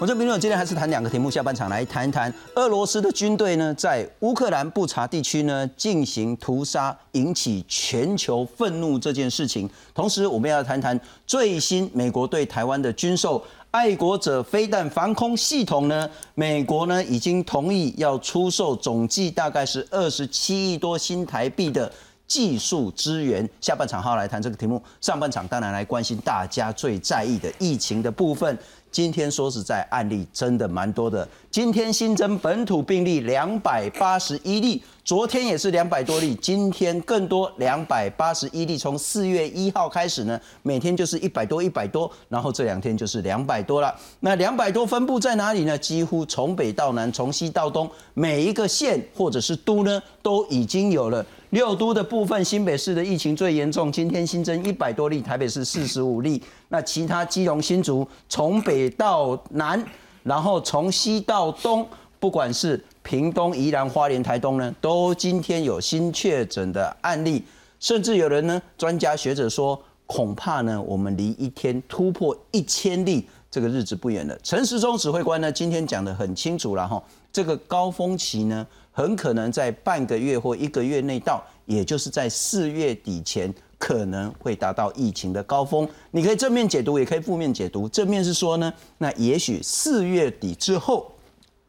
我这评论今天还是谈两个题目，下半场来谈一谈俄罗斯的军队呢，在乌克兰布查地区呢进行屠杀，引起全球愤怒这件事情。同时，我们要谈谈最新美国对台湾的军售爱国者飞弹防空系统呢，美国呢已经同意要出售总计大概是二十七亿多新台币的技术支援。下半场好来谈这个题目，上半场当然来关心大家最在意的疫情的部分。今天说实在，案例真的蛮多的。今天新增本土病例两百八十一例，昨天也是两百多例，今天更多两百八十一例。从四月一号开始呢，每天就是一百多、一百多，然后这两天就是两百多了。那两百多分布在哪里呢？几乎从北到南，从西到东，每一个县或者是都呢，都已经有了。六都的部分，新北市的疫情最严重，今天新增一百多例，台北市四十五例。那其他基隆、新竹，从北到南，然后从西到东，不管是屏东、宜兰、花莲、台东呢，都今天有新确诊的案例，甚至有人呢，专家学者说，恐怕呢，我们离一天突破一千例这个日子不远了。陈时中指挥官呢，今天讲得很清楚了哈，这个高峰期呢。很可能在半个月或一个月内到，也就是在四月底前可能会达到疫情的高峰。你可以正面解读，也可以负面解读。正面是说呢，那也许四月底之后，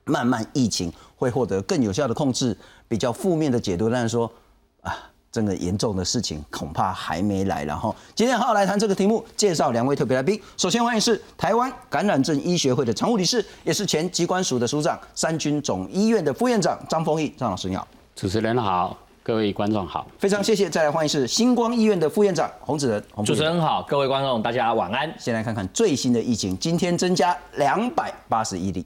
慢慢疫情会获得更有效的控制。比较负面的解读，但是说啊。这个严重的事情恐怕还没来，然后今天好好来谈这个题目，介绍两位特别来宾。首先欢迎是台湾感染症医学会的常务理事，也是前机关署的署长，三军总医院的副院长张丰毅张老师你好，主持人好，各位观众好，非常谢谢。再来欢迎是星光医院的副院长洪子仁，主持人好，各位观众大家晚安。先来看看最新的疫情，今天增加两百八十一例。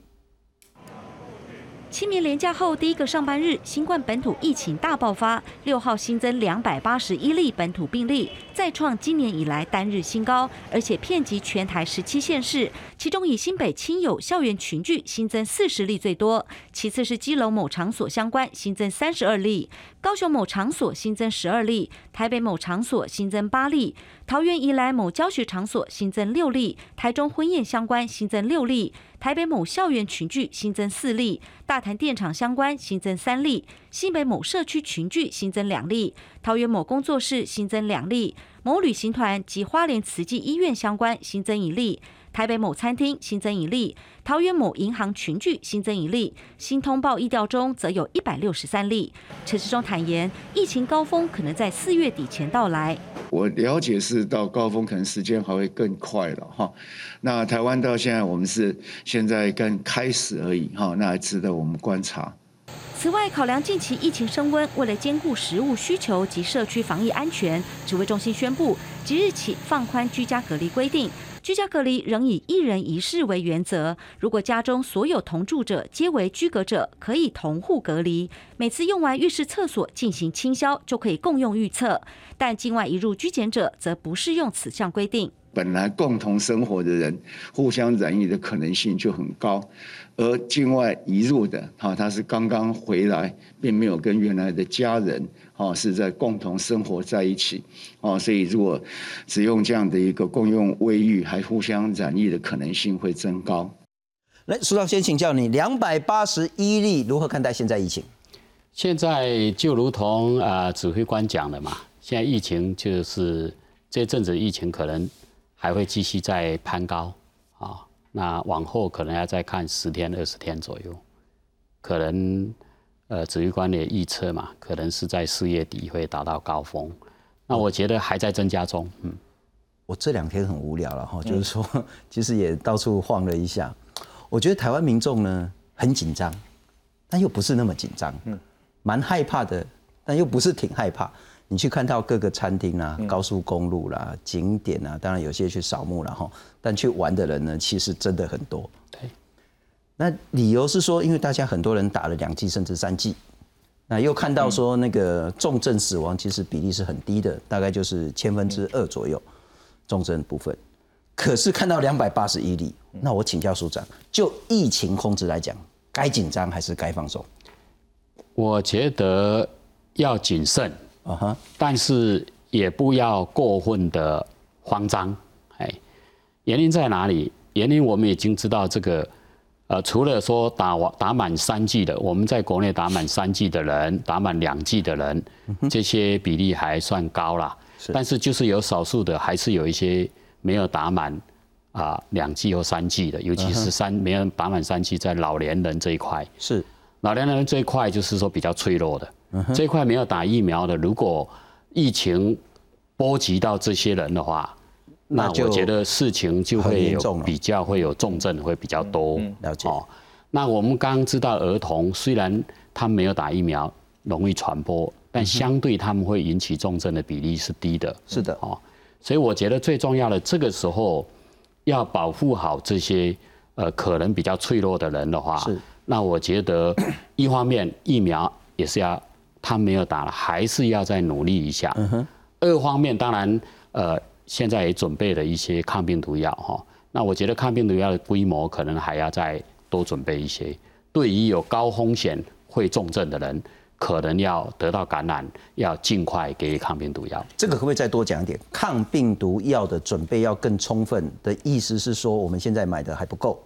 清明连假后第一个上班日，新冠本土疫情大爆发。六号新增两百八十一例本土病例，再创今年以来单日新高，而且遍及全台十七县市。其中以新北亲友校园群聚新增四十例最多，其次是基隆某场所相关新增三十二例，高雄某场所新增十二例，台北某场所新增八例，桃园宜来某教学场所新增六例，台中婚宴相关新增六例。台北某校园群聚新增四例，大潭电厂相关新增三例，新北某社区群聚新增两例，桃园某工作室新增两例，某旅行团及花莲慈济医院相关新增一例。台北某餐厅新增一例，桃园某银行群聚新增一例，新通报疫调中则有一百六十三例。陈世忠坦言，疫情高峰可能在四月底前到来。我了解是到高峰可能时间还会更快了哈。那台湾到现在我们是现在刚开始而已哈，那还值得我们观察。此外，考量近期疫情升温，为了兼顾食物需求及社区防疫安全，指挥中心宣布即日起放宽居家隔离规定。居家隔离仍以一人一室为原则。如果家中所有同住者皆为居隔者，可以同户隔离。每次用完浴室、厕所进行清消，就可以共用浴厕。但境外移入居检者则不适用此项规定。本来共同生活的人，互相染疫的可能性就很高。而境外移入的，哈，他是刚刚回来，并没有跟原来的家人，哈，是在共同生活在一起，哦，所以如果只用这样的一个共用卫浴，还互相染疫的可能性会增高。来，苏长先请教你，两百八十一例如何看待现在疫情？现在就如同啊指挥官讲的嘛，现在疫情就是这阵子疫情可能。还会继续在攀高啊，那往后可能要再看十天、二十天左右，可能呃，指挥官也预测嘛，可能是在四月底会达到高峰。那我觉得还在增加中。嗯，我这两天很无聊了哈，就是说 其实也到处晃了一下，我觉得台湾民众呢很紧张，但又不是那么紧张，嗯，蛮害怕的，但又不是挺害怕。你去看到各个餐厅啊、高速公路啦、景点啊，当然有些去扫墓了哈，但去玩的人呢，其实真的很多。对，那理由是说，因为大家很多人打了两剂甚至三剂，那又看到说那个重症死亡其实比例是很低的，大概就是千分之二左右重症部分。可是看到两百八十一例，那我请教署长，就疫情控制来讲，该紧张还是该放松？我觉得要谨慎。啊哈，但是也不要过分的慌张，哎，原因在哪里？原因我们已经知道，这个呃，除了说打完打满三剂的，我们在国内打满三剂的人，打满两剂的人，这些比例还算高啦。但是就是有少数的，还是有一些没有打满啊两剂或三剂的，尤其是三没有打满三剂，在老年人这一块。是老年人这一块就是说比较脆弱的，这一块没有打疫苗的，如果疫情波及到这些人的话。那我觉得事情就会有比较会有重症会比较多，了解。哦，那我们刚刚知道儿童虽然他没有打疫苗容易传播，但相对他们会引起重症的比例是低的。是的，哦，所以我觉得最重要的这个时候要保护好这些呃可能比较脆弱的人的话，是。那我觉得一方面疫苗也是要他没有打了，还是要再努力一下。嗯哼。二方面当然呃。现在也准备了一些抗病毒药哈，那我觉得抗病毒药的规模可能还要再多准备一些。对于有高风险会重症的人，可能要得到感染，要尽快给予抗病毒药。这个可不可以再多讲一点？抗病毒药的准备要更充分的意思是说，我们现在买的还不够。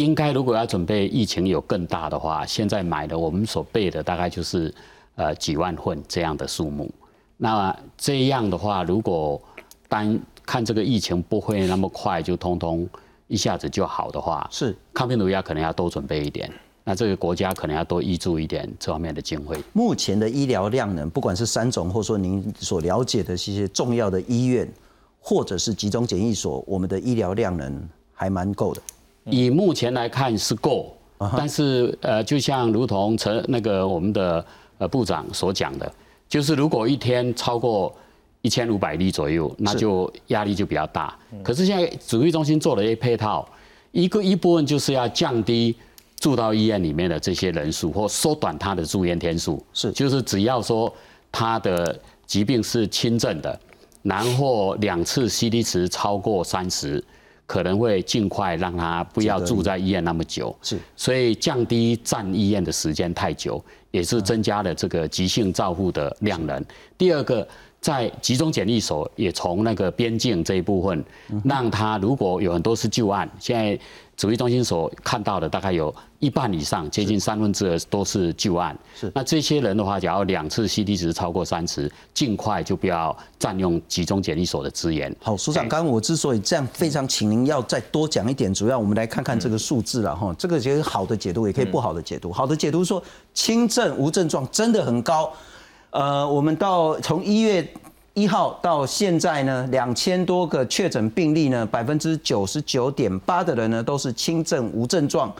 应该如果要准备疫情有更大的话，现在买的我们所备的大概就是呃几万份这样的数目。那这样的话，如果单看这个疫情不会那么快就通通一下子就好的话，是抗病毒药可能要多准备一点。那这个国家可能要多挹注一点这方面的经费。目前的医疗量能，不管是三种，或者说您所了解的这些重要的医院，或者是集中检疫所，我们的医疗量能还蛮够的。以目前来看是够，但是呃，就像如同陈那个我们的呃部长所讲的，就是如果一天超过。一千五百例左右，那就压力就比较大。可是现在指挥中心做了一些配套，一个一部分就是要降低住到医院里面的这些人数，或缩短他的住院天数。是，就是只要说他的疾病是轻症的，然后两次 C D 值超过三十，可能会尽快让他不要住在医院那么久。是，所以降低站医院的时间太久，也是增加了这个急性照护的量能。第二个。在集中检疫所也从那个边境这一部分，让他如果有很多是旧案，现在指挥中心所看到的大概有一半以上，接近三分之二都是旧案。是，那这些人的话，假如两次 C D 值超过三十，尽快就不要占用集中检疫所的资源。好，署长，刚刚我之所以这样非常，请您要再多讲一点，主要我们来看看这个数字了哈。这个其实好的解读，也可以不好的解读。好的解读说，轻症无症状真的很高。呃，我们到从一月一号到现在呢，两千多个确诊病例呢，百分之九十九点八的人呢都是轻症无症状。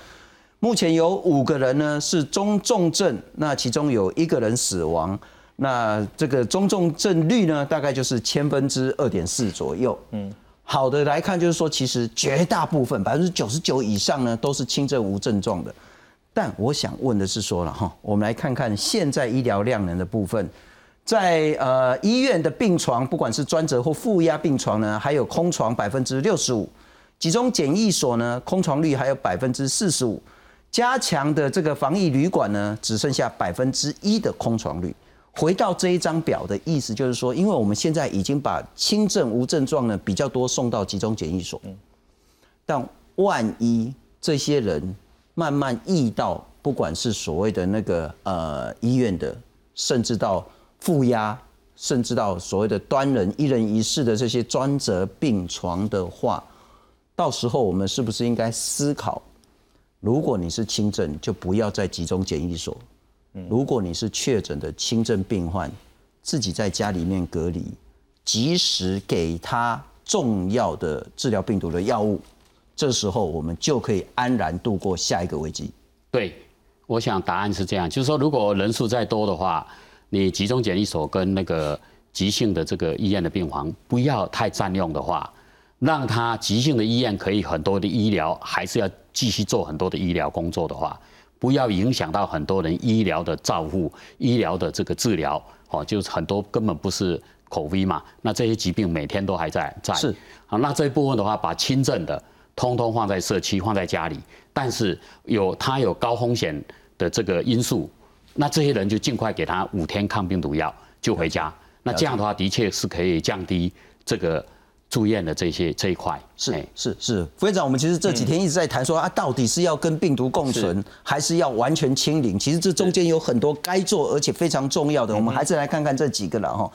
目前有五个人呢是中重症，那其中有一个人死亡。那这个中重症率呢，大概就是千分之二点四左右。嗯，好的来看就是说，其实绝大部分百分之九十九以上呢都是轻症无症状的。但我想问的是，说了哈，我们来看看现在医疗量能的部分，在呃医院的病床，不管是专责或负压病床呢，还有空床百分之六十五，集中检疫所呢，空床率还有百分之四十五，加强的这个防疫旅馆呢，只剩下百分之一的空床率。回到这一张表的意思，就是说，因为我们现在已经把轻症无症状呢比较多送到集中检疫所，但万一这些人。慢慢溢到，不管是所谓的那个呃医院的，甚至到负压，甚至到所谓的端人一人一室的这些专责病床的话，到时候我们是不是应该思考，如果你是轻症，就不要再集中检疫所；如果你是确诊的轻症病患，自己在家里面隔离，及时给他重要的治疗病毒的药物。这时候我们就可以安然度过下一个危机。对，我想答案是这样，就是说，如果人数再多的话，你集中检疫所跟那个急性的这个医院的病房不要太占用的话，让他急性的医院可以很多的医疗，还是要继续做很多的医疗工作的话，不要影响到很多人医疗的照护、医疗的这个治疗。哦，就是很多根本不是口 V 嘛，那这些疾病每天都还在在。是。好，那这一部分的话，把轻症的。通通放在社区，放在家里，但是有他有高风险的这个因素，那这些人就尽快给他五天抗病毒药就回家。那这样的话，的确是可以降低这个住院的这些这一块。是哎是是，副院长，我们其实这几天一直在谈说啊，到底是要跟病毒共存，还是要完全清零？其实这中间有很多该做而且非常重要的，我们还是来看看这几个了哈。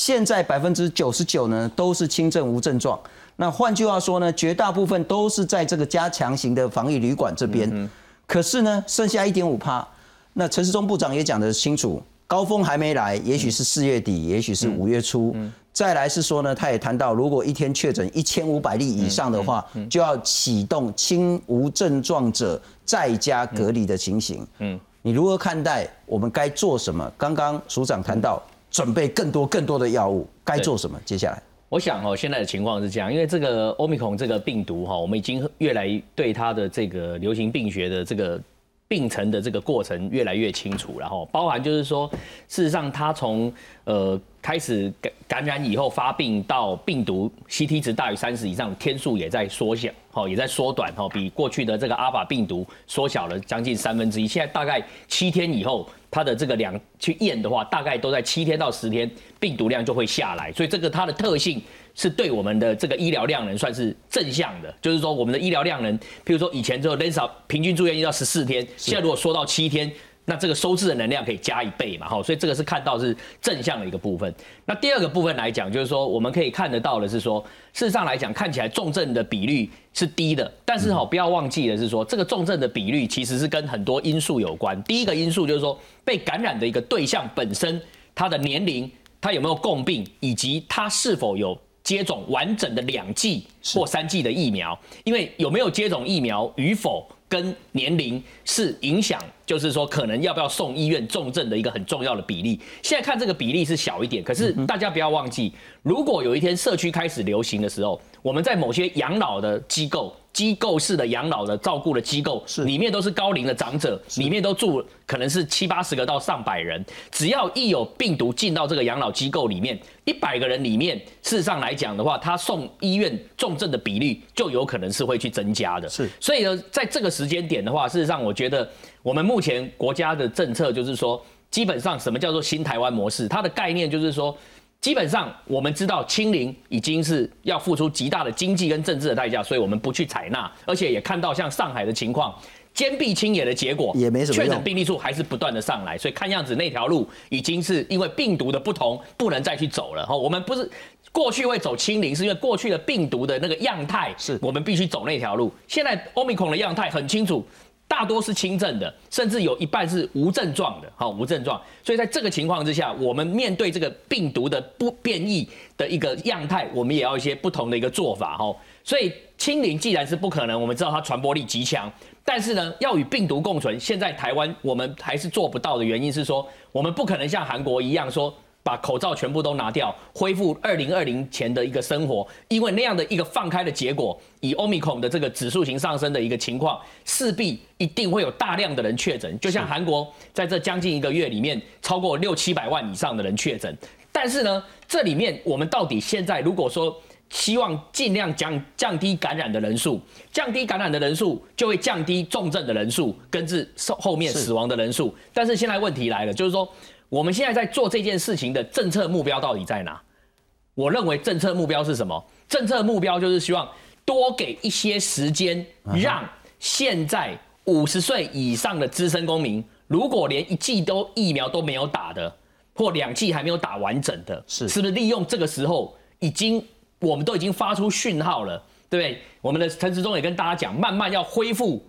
现在百分之九十九呢都是轻症无症状，那换句话说呢，绝大部分都是在这个加强型的防疫旅馆这边。可是呢，剩下一点五趴，那陈时中部长也讲得清楚，高峰还没来，也许是四月底，也许是五月初。再来是说呢，他也谈到，如果一天确诊一千五百例以上的话，就要启动轻无症状者在家隔离的情形。嗯，你如何看待？我们该做什么？刚刚署长谈到准备更多更多的药物，该做什么？接下来，我想哦，现在的情况是这样，因为这个欧米孔这个病毒哈，我们已经越来对它的这个流行病学的这个病程的这个过程越来越清楚，然后包含就是说，事实上它从呃开始感感染以后发病到病毒 CT 值大于三十以上，天数也在缩小，哈，也在缩短，哈，比过去的这个阿法病毒缩小了将近三分之一。现在大概七天以后，它的这个量去验的话，大概都在七天到十天，病毒量就会下来。所以这个它的特性是对我们的这个医疗量能算是正向的，就是说我们的医疗量能，譬如说以前只有 l e n s a 平均住院要十四天，现在如果缩到七天。那这个收治的能量可以加一倍嘛，哈，所以这个是看到是正向的一个部分。那第二个部分来讲，就是说我们可以看得到的是说，事实上来讲，看起来重症的比率是低的，但是哈，不要忘记的是说，这个重症的比率其实是跟很多因素有关。第一个因素就是说，被感染的一个对象本身，他的年龄，他有没有共病，以及他是否有接种完整的两剂或三剂的疫苗，因为有没有接种疫苗与否。跟年龄是影响，就是说可能要不要送医院重症的一个很重要的比例。现在看这个比例是小一点，可是大家不要忘记，如果有一天社区开始流行的时候，我们在某些养老的机构。机构式的养老的照顾的机构，是里面都是高龄的长者，里面都住可能是七八十个到上百人。只要一有病毒进到这个养老机构里面，一百个人里面，事实上来讲的话，他送医院重症的比例就有可能是会去增加的。是，所以呢，在这个时间点的话，事实上我觉得我们目前国家的政策就是说，基本上什么叫做新台湾模式？它的概念就是说。基本上我们知道清零已经是要付出极大的经济跟政治的代价，所以我们不去采纳，而且也看到像上海的情况，坚壁清野的结果也没什么确诊病例数还是不断的上来，所以看样子那条路已经是因为病毒的不同，不能再去走了哈。我们不是过去会走清零，是因为过去的病毒的那个样态，是我们必须走那条路。现在欧米孔的样态很清楚。大多是轻症的，甚至有一半是无症状的，好无症状。所以在这个情况之下，我们面对这个病毒的不变异的一个样态，我们也要一些不同的一个做法，哈。所以清零既然是不可能，我们知道它传播力极强，但是呢，要与病毒共存，现在台湾我们还是做不到的原因是说，我们不可能像韩国一样说。把口罩全部都拿掉，恢复二零二零前的一个生活，因为那样的一个放开的结果，以欧米孔的这个指数型上升的一个情况，势必一定会有大量的人确诊。就像韩国在这将近一个月里面，超过六七百万以上的人确诊。但是呢，这里面我们到底现在如果说希望尽量降降低感染的人数，降低感染的人数，就会降低重症的人数，跟至后面死亡的人数。但是现在问题来了，就是说。我们现在在做这件事情的政策目标到底在哪？我认为政策目标是什么？政策目标就是希望多给一些时间，让现在五十岁以上的资深公民，如果连一剂都疫苗都没有打的，或两剂还没有打完整的，是是不是利用这个时候，已经我们都已经发出讯号了，对不对？我们的陈时中也跟大家讲，慢慢要恢复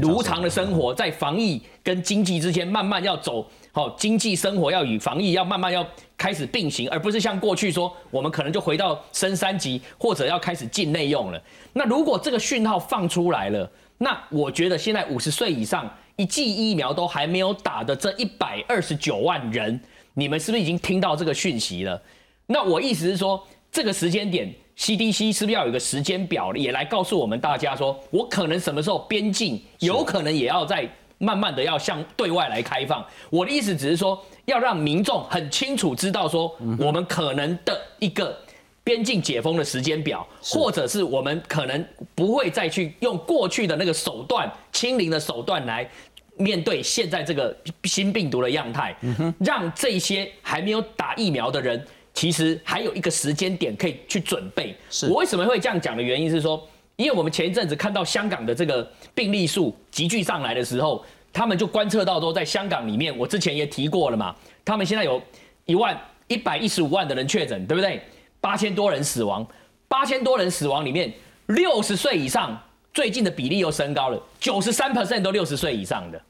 如常的生活，在防疫跟经济之间慢慢要走。好，经济生活要与防疫要慢慢要开始并行，而不是像过去说我们可能就回到升三级或者要开始境内用了。那如果这个讯号放出来了，那我觉得现在五十岁以上一剂疫苗都还没有打的这一百二十九万人，你们是不是已经听到这个讯息了？那我意思是说，这个时间点 CDC 是不是要有一个时间表，也来告诉我们大家说，我可能什么时候边境有可能也要在。慢慢的要向对外来开放，我的意思只是说，要让民众很清楚知道说，我们可能的一个边境解封的时间表，或者是我们可能不会再去用过去的那个手段，清零的手段来面对现在这个新病毒的样态，让这些还没有打疫苗的人其实还有一个时间点可以去准备。是。我为什么会这样讲的原因是说，因为我们前一阵子看到香港的这个病例数急剧上来的时候，他们就观测到说，在香港里面，我之前也提过了嘛，他们现在有一万一百一十五万的人确诊，对不对？八千多人死亡，八千多人死亡里面，六十岁以上最近的比例又升高了，九十三 percent 都六十岁以上的，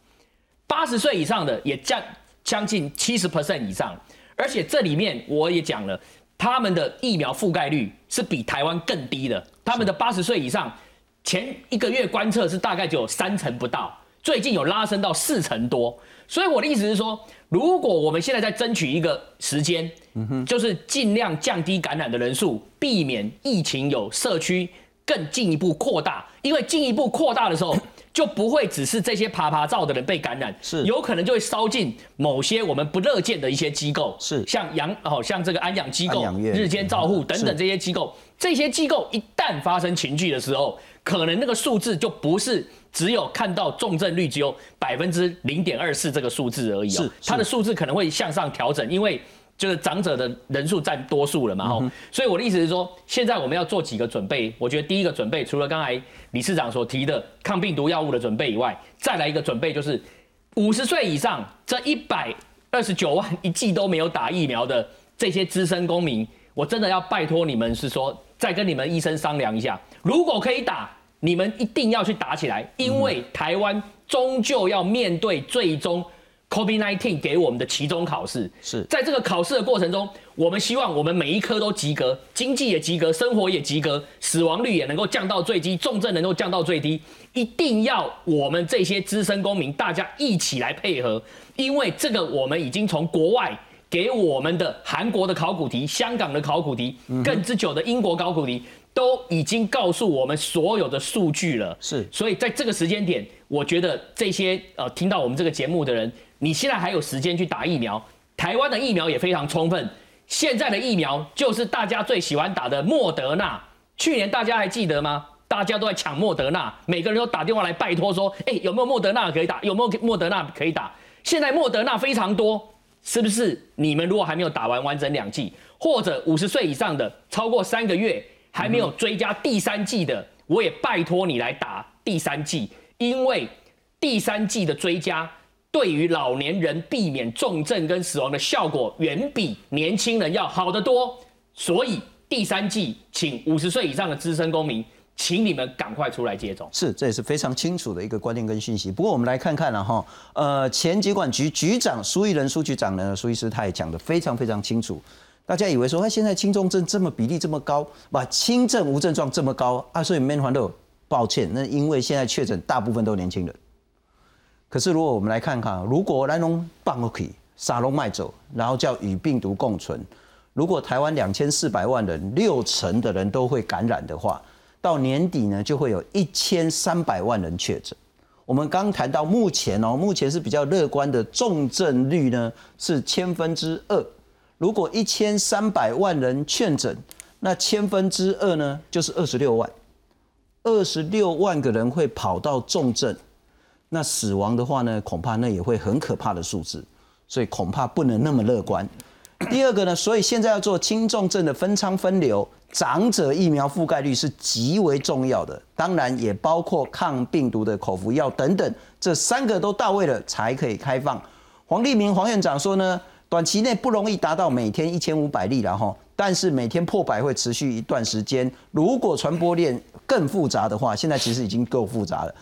八十岁以上的也降将近七十 percent 以上，而且这里面我也讲了，他们的疫苗覆盖率是比台湾更低的，他们的八十岁以上前一个月观测是大概只有三成不到，最近有拉升到四成多，所以我的意思是说，如果我们现在在争取一个时间，嗯就是尽量降低感染的人数，避免疫情有社区更进一步扩大，因为进一步扩大的时候。就不会只是这些爬爬照的人被感染，是。有可能就会烧进某些我们不乐见的一些机构，是。像养哦像这个安养机构日间照护等等这些机构，这些机构一旦发生情聚的时候，可能那个数字就不是只有看到重症率只有百分之零点二四这个数字而已是哦，它的是数字可能会向上调整，因为。就是长者的人数占多数了嘛，吼、所以我的意思是说，现在我们要做几个准备。我觉得第一个准备，除了刚才理事长所提的抗病毒药物的准备以外，再来一个准备就是五十岁以上这一百二十九万一剂都没有打疫苗的这些资深公民，我真的要拜托你们是说，再跟你们医生商量一下，如果可以打，你们一定要去打起来，因为台湾终究要面对最终 COVID-19 给我们的期中考试。是在这个考试的过程中，我们希望我们每一科都及格，经济也及格，生活也及格，死亡率也能够降到最低，重症能够降到最低。一定要我们这些资深公民大家一起来配合，因为这个我们已经从国外给我们的韩国的考古题、香港的考古题，更之久的英国考古题。都已经告诉我们所有的数据了，是所以在这个时间点，我觉得这些呃听到我们这个节目的人，你现在还有时间去打疫苗。台湾的疫苗也非常充分，现在的疫苗就是大家最喜欢打的莫德纳。去年大家还记得吗？大家都在抢莫德纳，每个人都打电话来拜托说，哎、有没有莫德纳可以打？有没有莫德纳可以打？现在莫德纳非常多，是不是？你们如果还没有打完完整两剂，或者五十岁以上的超过三个月还没有追加第三剂的，我也拜托你来打第三剂，因为第三剂的追加对于老年人避免重症跟死亡的效果远比年轻人要好得多，所以第三季，请五十岁以上的资深公民，请你们赶快出来接种。是，这也是非常清楚的一个观念跟讯息。不过我们来看看了哈，呃，前疾管局局长苏益仁苏局长呢，苏医师他也讲得非常非常清楚。大家以为说，他现在轻重症这么比例这么高，把轻症无症状这么高啊，所以没环都抱歉，那因为现在确诊大部分都年轻人。可是如果我们来看看，如果来龙棒 OK，沙龙卖走，然后叫与病毒共存，如果台湾两千四百万人，六成的人都会感染的话，到年底呢就会有一千三百万人确诊。我们刚谈到目前哦，目前是比较乐观的重症率呢是千分之二。如果一千三百万人确诊，那千分之二呢就是二十六万，二十六万个人会跑到重症，那死亡的话呢，恐怕那也会很可怕的数字，所以恐怕不能那么乐观。第二个呢，所以现在要做轻重症的分仓分流，长者疫苗覆盖率是极为重要的，当然也包括抗病毒的口服药等等，这三个都到位了才可以开放。黄立明黄院长说呢，短期内不容易达到每天一千五百例了哈，但是每天破百会持续一段时间。如果传播链更复杂的话，现在其实已经够复杂了。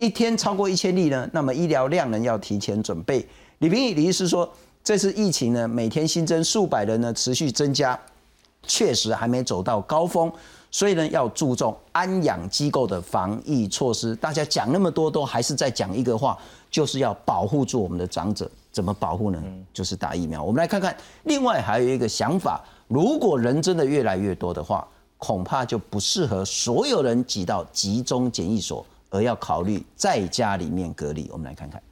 一天超过一千例呢，那么医疗量能要提前准备。李平宇李医师说，这次疫情呢，每天新增数百人呢，持续增加，确实还没走到高峰，所以呢，要注重安养机构的防疫措施。大家讲那么多，都还是在讲一个话，就是要保护住我们的长者。怎么保护呢？就是打疫苗。我们来看看，另外还有一个想法，如果人真的越来越多的话，恐怕就不适合所有人挤到集中检疫所，而要考虑在家里面隔离。我们来看看。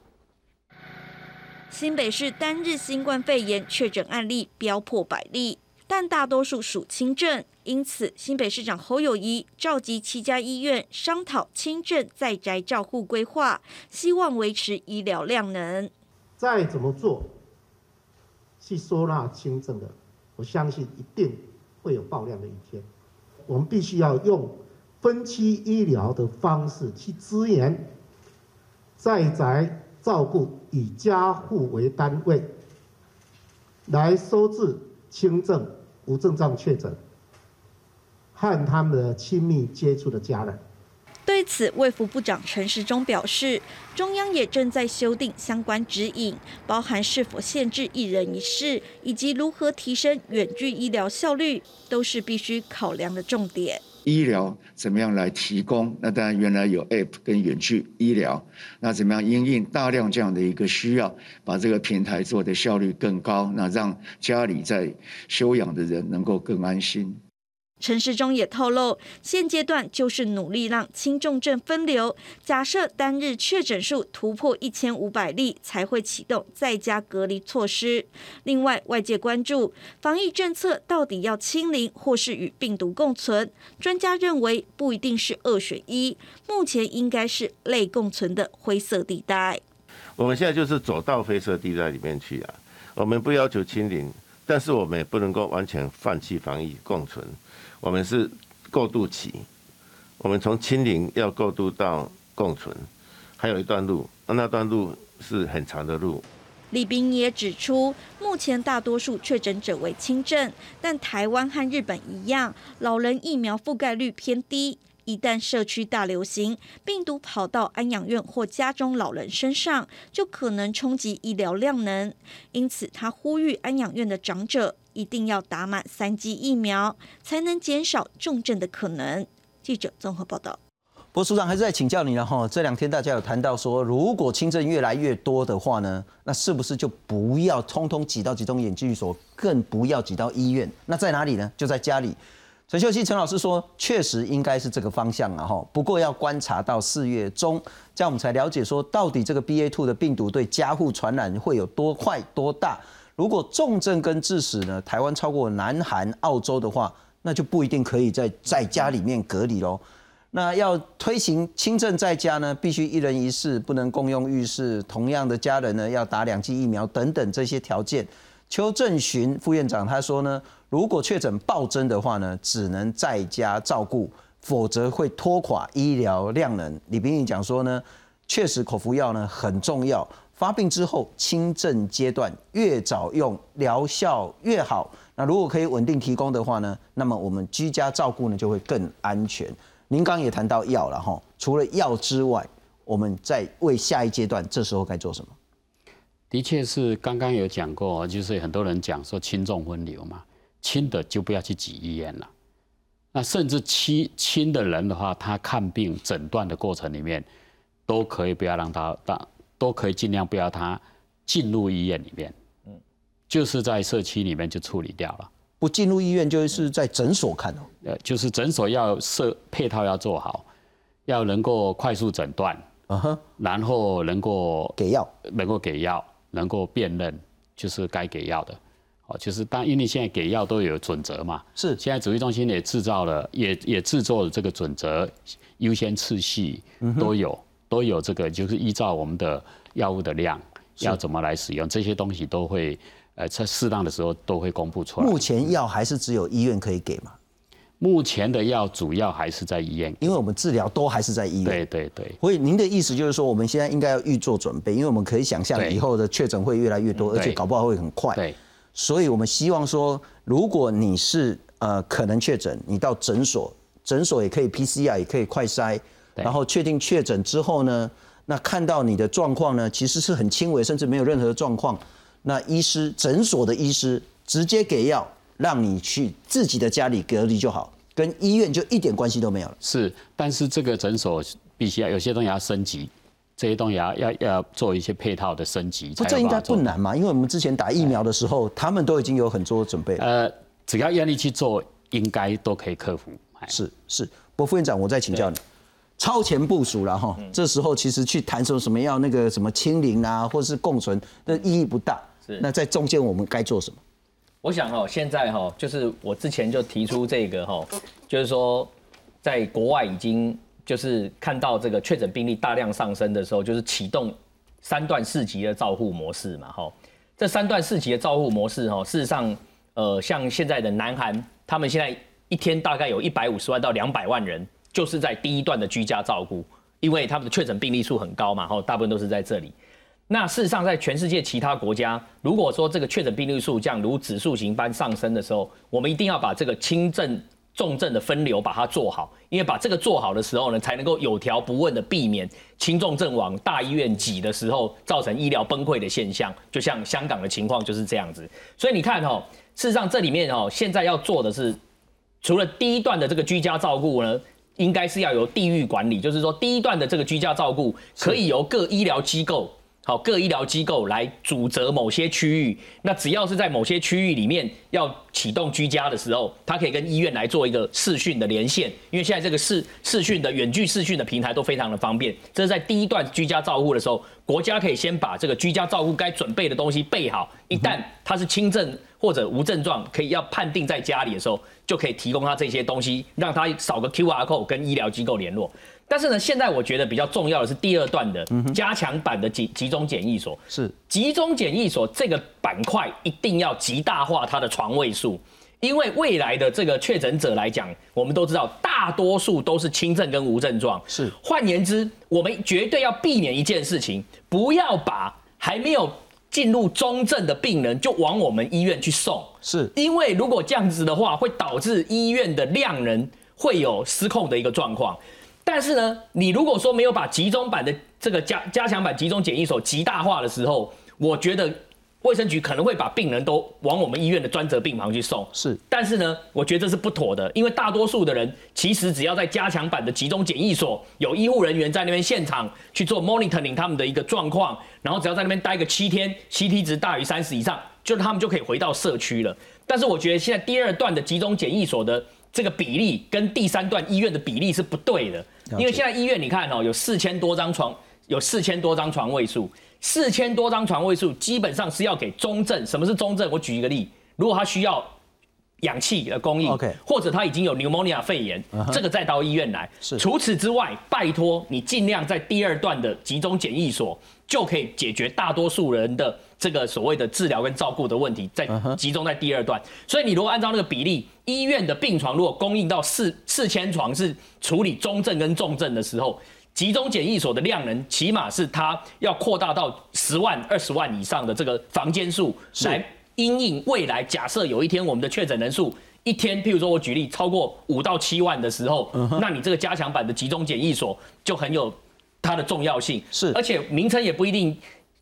新北市单日新冠肺炎确诊案例飙破百例，但大多数属轻症，因此新北市长侯友谊召集七家医院商讨轻症在宅照护规划，希望维持医疗量能。再怎么做，去收纳轻症的我相信一定会有爆量的一天。我们必须要用分期医疗的方式去支援在宅照顾，以家户为单位来收治轻症、无症状确诊和他们的亲密接触的家人。对此，卫福部长陈时中表示，中央也正在修订相关指引，包含是否限制一人一室，以及如何提升远距医疗效率，都是必须考量的重点。医疗怎么样来提供？那当然原来有 App 跟远距医疗，那怎么样因应大量这样的一个需要，把这个平台做的效率更高，那让家里在休养的人能够更安心。陈时中也透露，现阶段就是努力让轻重症分流。假设单日确诊数突破一千五百例，才会启动在家隔离措施。另外，外界关注防疫政策到底要清零或是与病毒共存？专家认为不一定是二选一，目前应该是类共存的灰色地带。我们现在就是走到灰色地带里面去啊！我们不要求清零，但是我们也不能够完全放弃防疫共存。我们是过渡期，我们从清零要过渡到共存，还有一段路，那段路是很长的路。李斌也指出，目前大多数确诊者为轻症，但台湾和日本一样，老人疫苗覆盖率偏低。一旦社区大流行，病毒跑到安养院或家中老人身上，就可能冲击医疗量能。因此，他呼吁安养院的长者一定要打满三剂疫苗，才能减少重症的可能。记者综合报道。郭署长还是在请教你了哈。这两天大家有谈到说，如果轻症越来越多的话呢，那是不是就不要通通挤到集中检疫所，更不要挤到医院？那在哪里呢？就在家里。陈秀熙陈老师说，确实应该是这个方向啊哈。不过要观察到四月中，这样我们才了解说，到底这个 BA two 的病毒对家户传染会有多快多大。如果重症跟致死呢，台湾超过南韩、澳洲的话，那就不一定可以在在家里面隔离喽。那要推行轻症在家呢，必须一人一室，不能共用浴室，同样的家人呢要打两剂疫苗等等这些条件。邱正寻副院长他说呢。如果确诊暴增的话呢，只能在家照顾，否则会拖垮医疗量能。李冰玉讲说呢，确实口服药呢很重要，发病之后轻症阶段越早用疗效越好。那如果可以稳定提供的话呢，那么我们居家照顾呢就会更安全。您刚也谈到药了哈，除了药之外，我们在为下一阶段这时候该做什么？的确是刚刚有讲过，就是很多人讲说轻重分流嘛。轻的就不要去挤医院了，那甚至轻轻的人的话，他看病诊断的过程里面，都可以不要让他，当都可以尽量不要他进入医院里面，嗯，就是在社区里面就处理掉了。不进入医院就是在诊所看哦，呃，就是诊所要设配套要做好，要能够快速诊断，嗯哼，然后能够给药，能够给药，能够辨认就是该给药的。哦，就是当因为现在给药都有准则嘛，是。现在指挥中心也制造了，也也制作了这个准则，优先次序都有都有这个，就是依照我们的药物的量要怎么来使用，这些东西都会呃在适当的时候都会公布出来。目前药还是只有医院可以给吗？目前的药主要还是在医院，因为我们治疗都还是在医院。对对对。所以您的意思就是说，我们现在应该要预做准备，因为我们可以想象以后的确诊会越来越多，而且搞不好会很快。对。所以，我们希望说，如果你是呃可能确诊，你到诊所，诊所也可以 PCR，也可以快筛，然后确定确诊之后呢，那看到你的状况呢，其实是很轻微，甚至没有任何状况，那医师诊所的医师直接给药，让你去自己的家里隔离就好，跟医院就一点关系都没有了。是，但是这个诊所必须要有些东西要升级。这些东西要要要做一些配套的升级，不，这应该不难嘛？因为我们之前打疫苗的时候，他们都已经有很多准备。呃，只要愿意去做，应该都可以克服。是是，不副院长，我再请教你，超前部署了哈。这时候其实去谈什么什么要那个什么清零啊，或者是共存，那意义不大。是，那在中间我们该做什么？我想哈，现在哈，就是我之前就提出这个哈，就是说在国外已经。就是看到这个确诊病例大量上升的时候，就是启动三段四级的照护模式嘛，哈。这三段四级的照护模式，哈，事实上，呃，像现在的南韩，他们现在一天大概有一百五十万到两百万人，就是在第一段的居家照顾，因为他们的确诊病例数很高嘛，吼，大部分都是在这里。那事实上，在全世界其他国家，如果说这个确诊病例数这样如指数型般上升的时候，我们一定要把这个轻症、重症的分流把它做好，因为把这个做好的时候呢，才能够有条不紊的避免轻重症往大医院挤的时候造成医疗崩溃的现象。就像香港的情况就是这样子。所以你看哦，事实上这里面哦，现在要做的是，除了第一段的这个居家照顾呢，应该是要由地域管理，就是说第一段的这个居家照顾可以由各医疗机构。好，各医疗机构来主责某些区域。那只要是在某些区域里面要启动居家的时候，它可以跟医院来做一个视讯的连线。因为现在这个视视讯的远距视讯的平台都非常的方便。这是在第一段居家照顾的时候，国家可以先把这个居家照顾该准备的东西备好。一旦它是轻症或者无症状，可以要判定在家里的时候，就可以提供他这些东西，让他扫个 QR code 跟医疗机构联络。但是呢，现在我觉得比较重要的是第二段的加强版的集集中检疫所。是集中检疫所这个板块一定要极大化它的床位数，因为未来的这个确诊者来讲，我们都知道大多数都是轻症跟无症状。是，换言之，我们绝对要避免一件事情，不要把还没有进入中症的病人就往我们医院去送。是，因为如果这样子的话，会导致医院的量人会有失控的一个状况。但是呢，你如果说没有把集中版的这个加加强版集中检疫所极大化的时候，我觉得卫生局可能会把病人都往我们医院的专责病房去送。是，但是呢，我觉得这是不妥的，因为大多数的人其实只要在加强版的集中检疫所有医护人员在那边现场去做 monitoring 他们的一个状况，然后只要在那边待个七天，CT 值大于三十以上，就他们就可以回到社区了。但是我觉得现在第二段的集中检疫所的这个比例跟第三段医院的比例是不对的。因为现在医院你看哦，有四千多张床，有四千多张床位数，四千多张床位数基本上是要给中症。什么是中症？我举一个例，如果他需要氧气的供应，OK，或者他已经有 pneumonia 肺炎，这个再到医院来。是。除此之外，拜托你尽量在第二段的集中检疫所就可以解决大多数人的这个所谓的治疗跟照顾的问题，在集中在第二段。所以你如果按照那个比例，医院的病床如果供应到四四千床是处理中症跟重症的时候，集中检疫所的量能起码是它要扩大到十万、二十万以上的这个房间数来。因应未来，假设有一天我们的确诊人数一天，譬如说我举例超过五到七万的时候，那你这个加强版的集中检疫所就很有它的重要性。是，而且名称也不一定。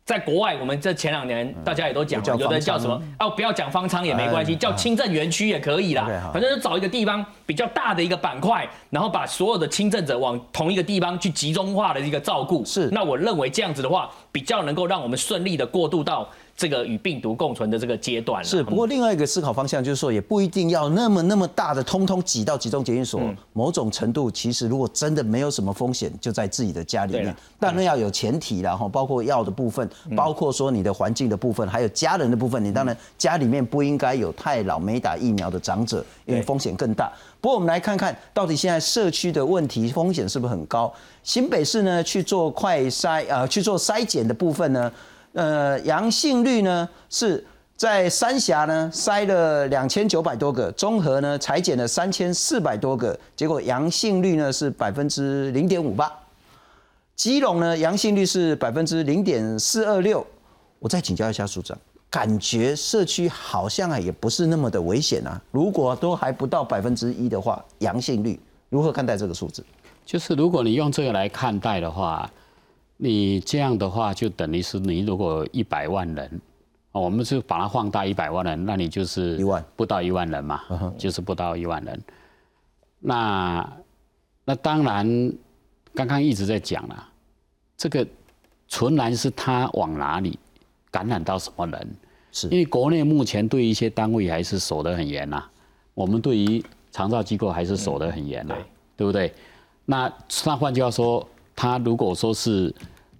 在国外，我们这前两年大家也都讲，有的叫什么哦，不要讲方舱也没关系，叫轻症园区也可以啦。反正就找一个地方比较大的一个板块，然后把所有的轻症者往同一个地方去集中化的一个照顾。是，那我认为这样子的话，比较能够让我们顺利的过渡到。这个与病毒共存的这个阶段是，不过另外一个思考方向就是说，也不一定要那么那么大的，通通挤到集中检疫所。某种程度，其实如果真的没有什么风险，就在自己的家里面。当然要有前提然后包括药的部分，包括说你的环境的部分，还有家人的部分。你当然家里面不应该有太老没打疫苗的长者，因为风险更大。不过我们来看看到底现在社区的问题风险是不是很高？新北市呢去做快筛呃去做筛检的部分呢？呃，阳性率呢是在三峡呢筛了两千九百多个，综合呢裁剪了三千四百多个，结果阳性率呢是百分之零点五八。基隆呢阳性率是百分之零点四二六。我再请教一下署长，感觉社区好像啊也不是那么的危险啊。如果都还不到百分之一的话，阳性率如何看待这个数字？就是如果你用这个来看待的话。你这样的话，就等于是你如果一百万人，我们是把它放大一百万人，那你就是一万不到一万人嘛，就是不到一万人。那那当然，刚刚一直在讲了，这个纯然是他往哪里感染到什么人，是因为国内目前对一些单位还是守得很严呐，我们对于长照机构还是守得很严呐，对不对？那那换句话说。他如果说是，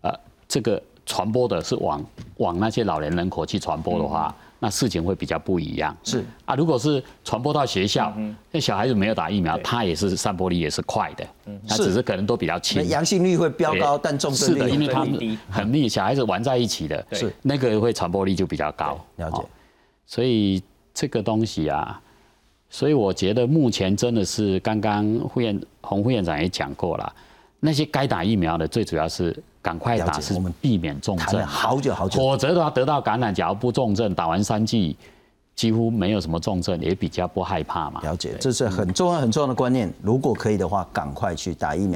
呃，这个传播的是往往那些老年人口去传播的话，那事情会比较不一样。是。啊，如果是传播到学校，那小孩子没有打疫苗，他也是散播力也是快的，他只是可能都比较轻。阳性率会飙高，但重症率因为他们很密，小孩子玩在一起的，是。那个会传播力就比较高。了解。所以这个东西啊，所以我觉得目前真的是刚刚副院洪副院长也讲过了，那些该打疫苗的，最主要是赶快打，我们避免重症。好久好久，否则的话，得到感染，假如不重症，打完三剂，几乎没有什么重症，也比较不害怕嘛。了解，这是很重要很重要的观念。如果可以的话，赶快去打疫苗。